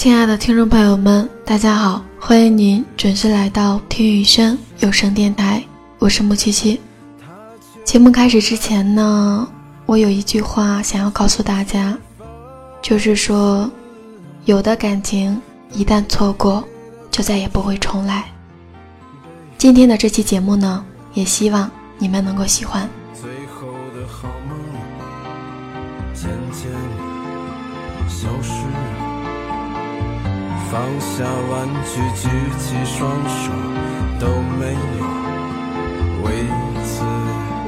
亲爱的听众朋友们，大家好，欢迎您准时来到听雨轩有声电台，我是木七七。节目开始之前呢，我有一句话想要告诉大家，就是说，有的感情一旦错过，就再也不会重来。今天的这期节目呢，也希望你们能够喜欢。放下玩具，举起双手都没有为此。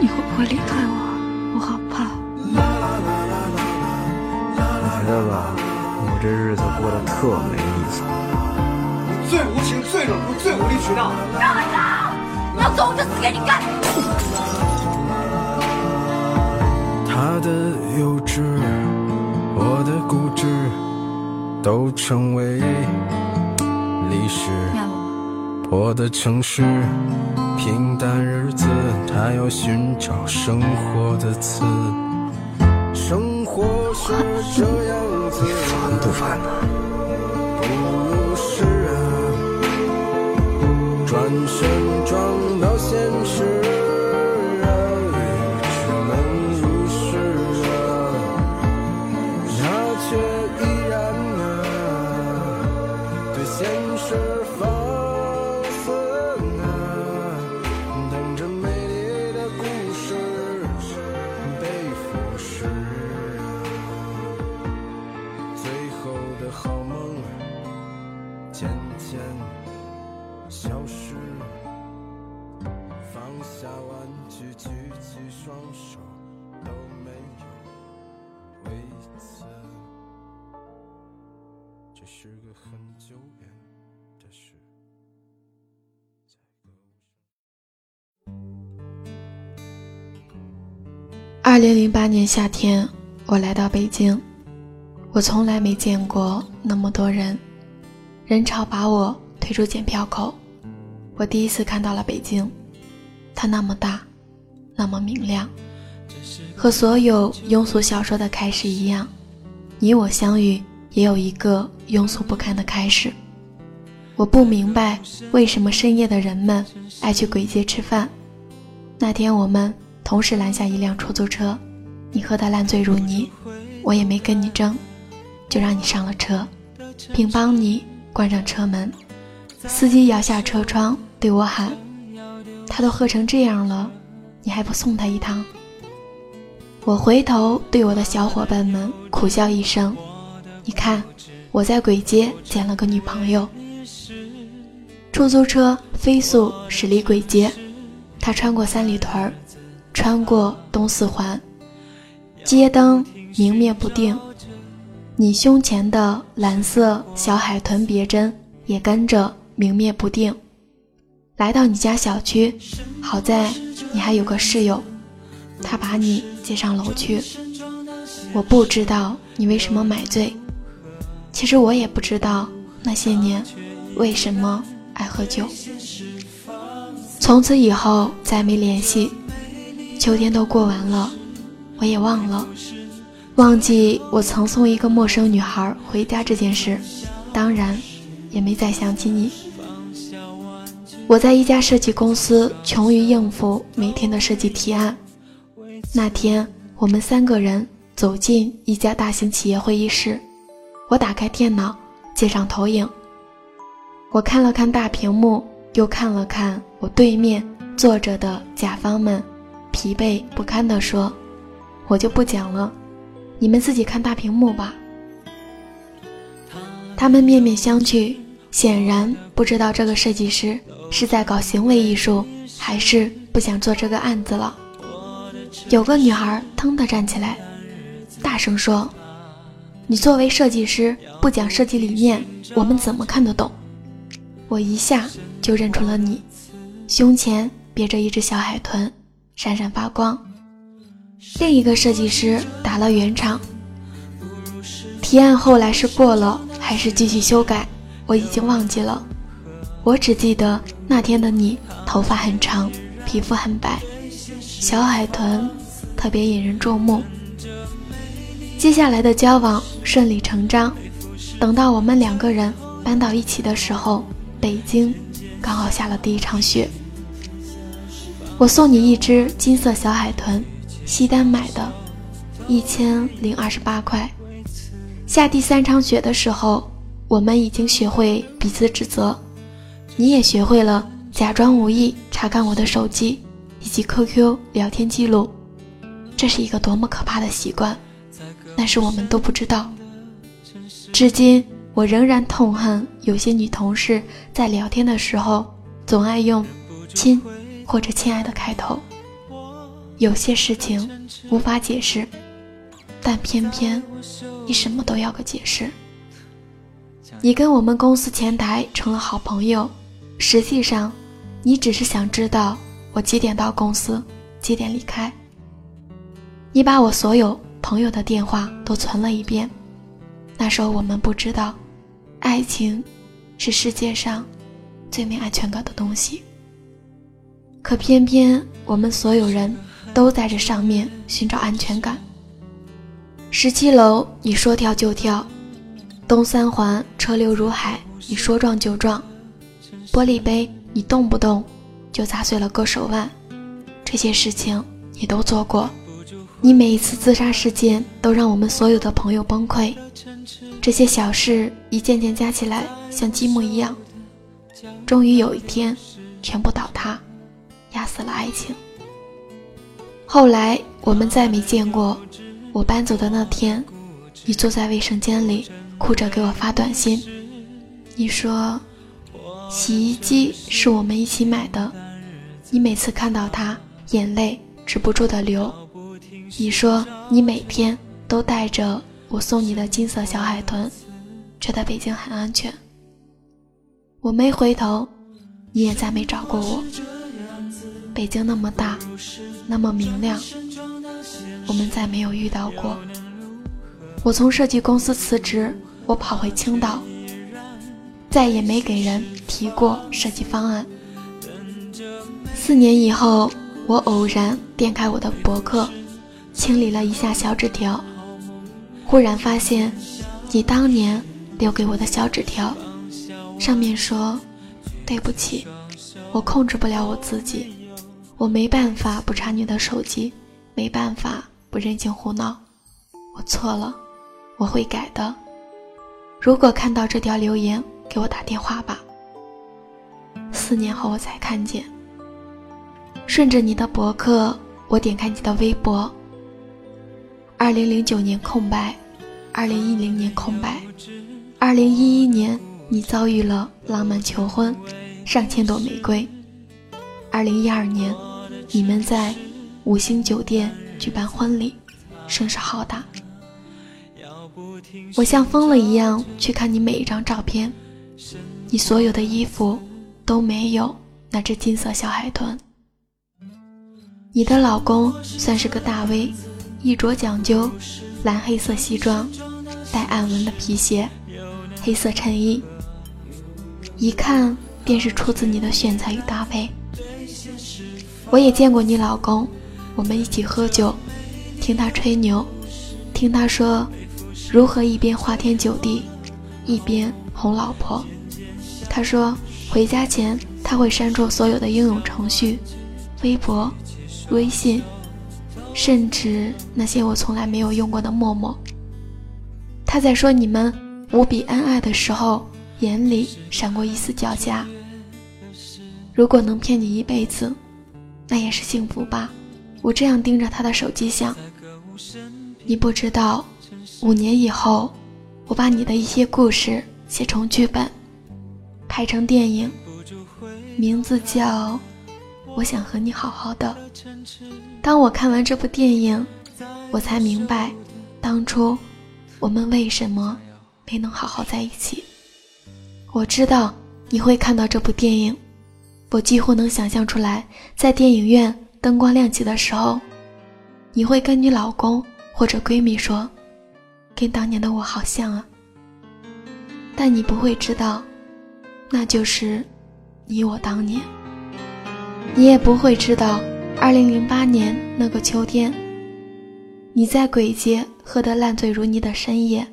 你会不会离开我？我好怕。我觉得吧，我这日子过得特没意思。最无情、最冷酷、最无理取闹。要走我就死给你看！他的幼稚，我的固执，都成为历史。我，的城市，平淡日子，他要寻找生活的词。生活是这样子，烦不烦呢？不是啊，转身撞到现实二零零八年夏天，我来到北京，我从来没见过那么多人，人潮把我推出检票口。我第一次看到了北京，它那么大，那么明亮，和所有庸俗小说的开始一样，你我相遇也有一个庸俗不堪的开始。我不明白为什么深夜的人们爱去鬼街吃饭。那天我们同时拦下一辆出租车，你喝得烂醉如泥，我也没跟你争，就让你上了车，并帮你关上车门。司机摇下车窗对我喊：“他都喝成这样了，你还不送他一趟？”我回头对我的小伙伴们苦笑一声：“你看，我在鬼街捡了个女朋友。”出租车飞速驶离鬼街，他穿过三里屯儿，穿过东四环，街灯明灭不定，你胸前的蓝色小海豚别针也跟着明灭不定。来到你家小区，好在你还有个室友，他把你接上楼去。我不知道你为什么买醉，其实我也不知道那些年为什么爱喝酒。从此以后再没联系，秋天都过完了，我也忘了，忘记我曾送一个陌生女孩回家这件事，当然也没再想起你。我在一家设计公司，穷于应付每天的设计提案。那天，我们三个人走进一家大型企业会议室，我打开电脑，接上投影。我看了看大屏幕，又看了看我对面坐着的甲方们，疲惫不堪地说：“我就不讲了，你们自己看大屏幕吧。”他们面面相觑，显然不知道这个设计师是在搞行为艺术，还是不想做这个案子了。有个女孩腾地站起来，大声说：“你作为设计师不讲设计理念，我们怎么看得懂？”我一下就认出了你，胸前别着一只小海豚，闪闪发光。另一个设计师打了圆场。提案后来是过了，还是继续修改？我已经忘记了。我只记得那天的你，头发很长，皮肤很白，小海豚特别引人注目。接下来的交往顺理成章。等到我们两个人搬到一起的时候，北京刚好下了第一场雪。我送你一只金色小海豚，西单买的，一千零二十八块。下第三场雪的时候，我们已经学会彼此指责，你也学会了假装无意查看我的手机以及 QQ 聊天记录。这是一个多么可怕的习惯，但是我们都不知道。至今，我仍然痛恨有些女同事在聊天的时候总爱用“亲”或者“亲爱的”开头。有些事情无法解释。但偏偏你什么都要个解释。你跟我们公司前台成了好朋友，实际上你只是想知道我几点到公司，几点离开。你把我所有朋友的电话都存了一遍。那时候我们不知道，爱情是世界上最没安全感的东西。可偏偏我们所有人都在这上面寻找安全感。十七楼，你说跳就跳；东三环车流如海，你说撞就撞；玻璃杯，你动不动就砸碎了割手腕。这些事情你都做过。你每一次自杀事件都让我们所有的朋友崩溃。这些小事一件件加起来，像积木一样，终于有一天全部倒塌，杀死了爱情。后来我们再没见过。我搬走的那天，你坐在卫生间里哭着给我发短信。你说，洗衣机是我们一起买的，你每次看到它，眼泪止不住的流。你说你每天都带着我送你的金色小海豚，觉得北京很安全。我没回头，你也再没找过我。北京那么大，那么明亮。我们再没有遇到过。我从设计公司辞职，我跑回青岛，再也没给人提过设计方案。四年以后，我偶然点开我的博客，清理了一下小纸条，忽然发现你当年留给我的小纸条，上面说：“对不起，我控制不了我自己，我没办法不查你的手机，没办法。”不任性胡闹，我错了，我会改的。如果看到这条留言，给我打电话吧。四年后我才看见，顺着你的博客，我点开你的微博。二零零九年空白，二零一零年空白，二零一一年你遭遇了浪漫求婚，上千朵玫瑰。二零一二年，你们在五星酒店。举办婚礼，声势浩大。我像疯了一样去看你每一张照片，你所有的衣服都没有那只金色小海豚。你的老公算是个大 V，衣着讲究，蓝黑色西装，带暗纹的皮鞋，黑色衬衣，一看便是出自你的选材与搭配。我也见过你老公。我们一起喝酒，听他吹牛，听他说如何一边花天酒地，一边哄老婆。他说回家前他会删除所有的应用程序，微博、微信，甚至那些我从来没有用过的陌陌。他在说你们无比恩爱的时候，眼里闪过一丝狡黠。如果能骗你一辈子，那也是幸福吧。我这样盯着他的手机想，你不知道，五年以后，我把你的一些故事写成剧本，拍成电影，名字叫《我想和你好好的》。当我看完这部电影，我才明白，当初我们为什么没能好好在一起。我知道你会看到这部电影，我几乎能想象出来，在电影院灯光亮起的时候，你会跟你老公或者闺蜜说：“跟当年的我好像啊。”但你不会知道，那就是你我当年。你也不会知道，二零零八年那个秋天，你在鬼街喝得烂醉如泥的深夜，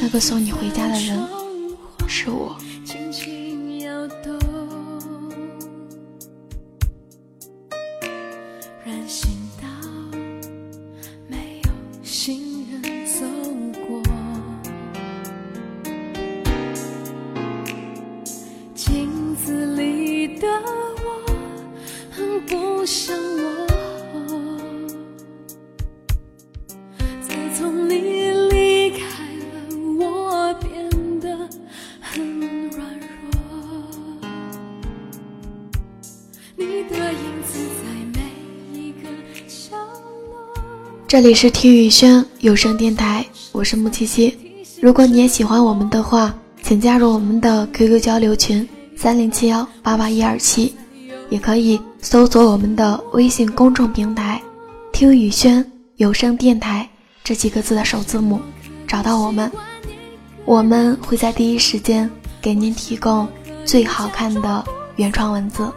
那个送你回家的人是我。这里是听雨轩有声电台，我是木七七。如果你也喜欢我们的话，请加入我们的 QQ 交流群三零七幺八八一二七，也可以搜索我们的微信公众平台“听雨轩有声电台”这几个字的首字母，找到我们，我们会在第一时间给您提供最好看的原创文字。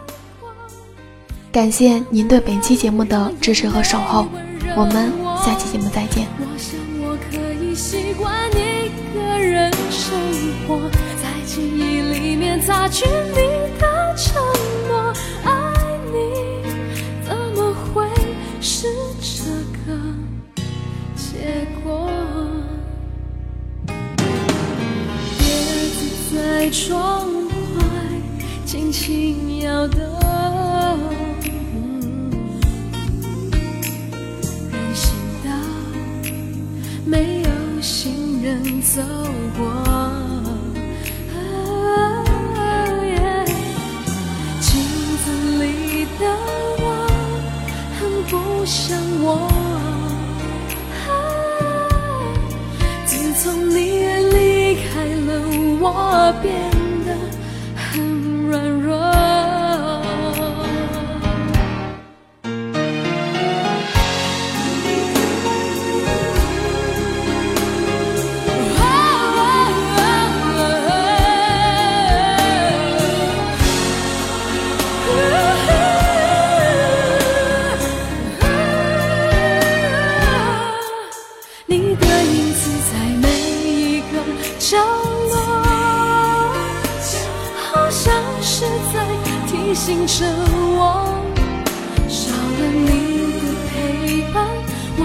感谢您对本期节目的支持和守候，我们。下期节目再见我想我可以习惯一个人生活在记忆里面擦去你的承诺爱你怎么会是这个结果叶子在窗外轻轻摇动没有行人走过，镜子里的我很不像我。自从你离开了，我变。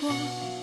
光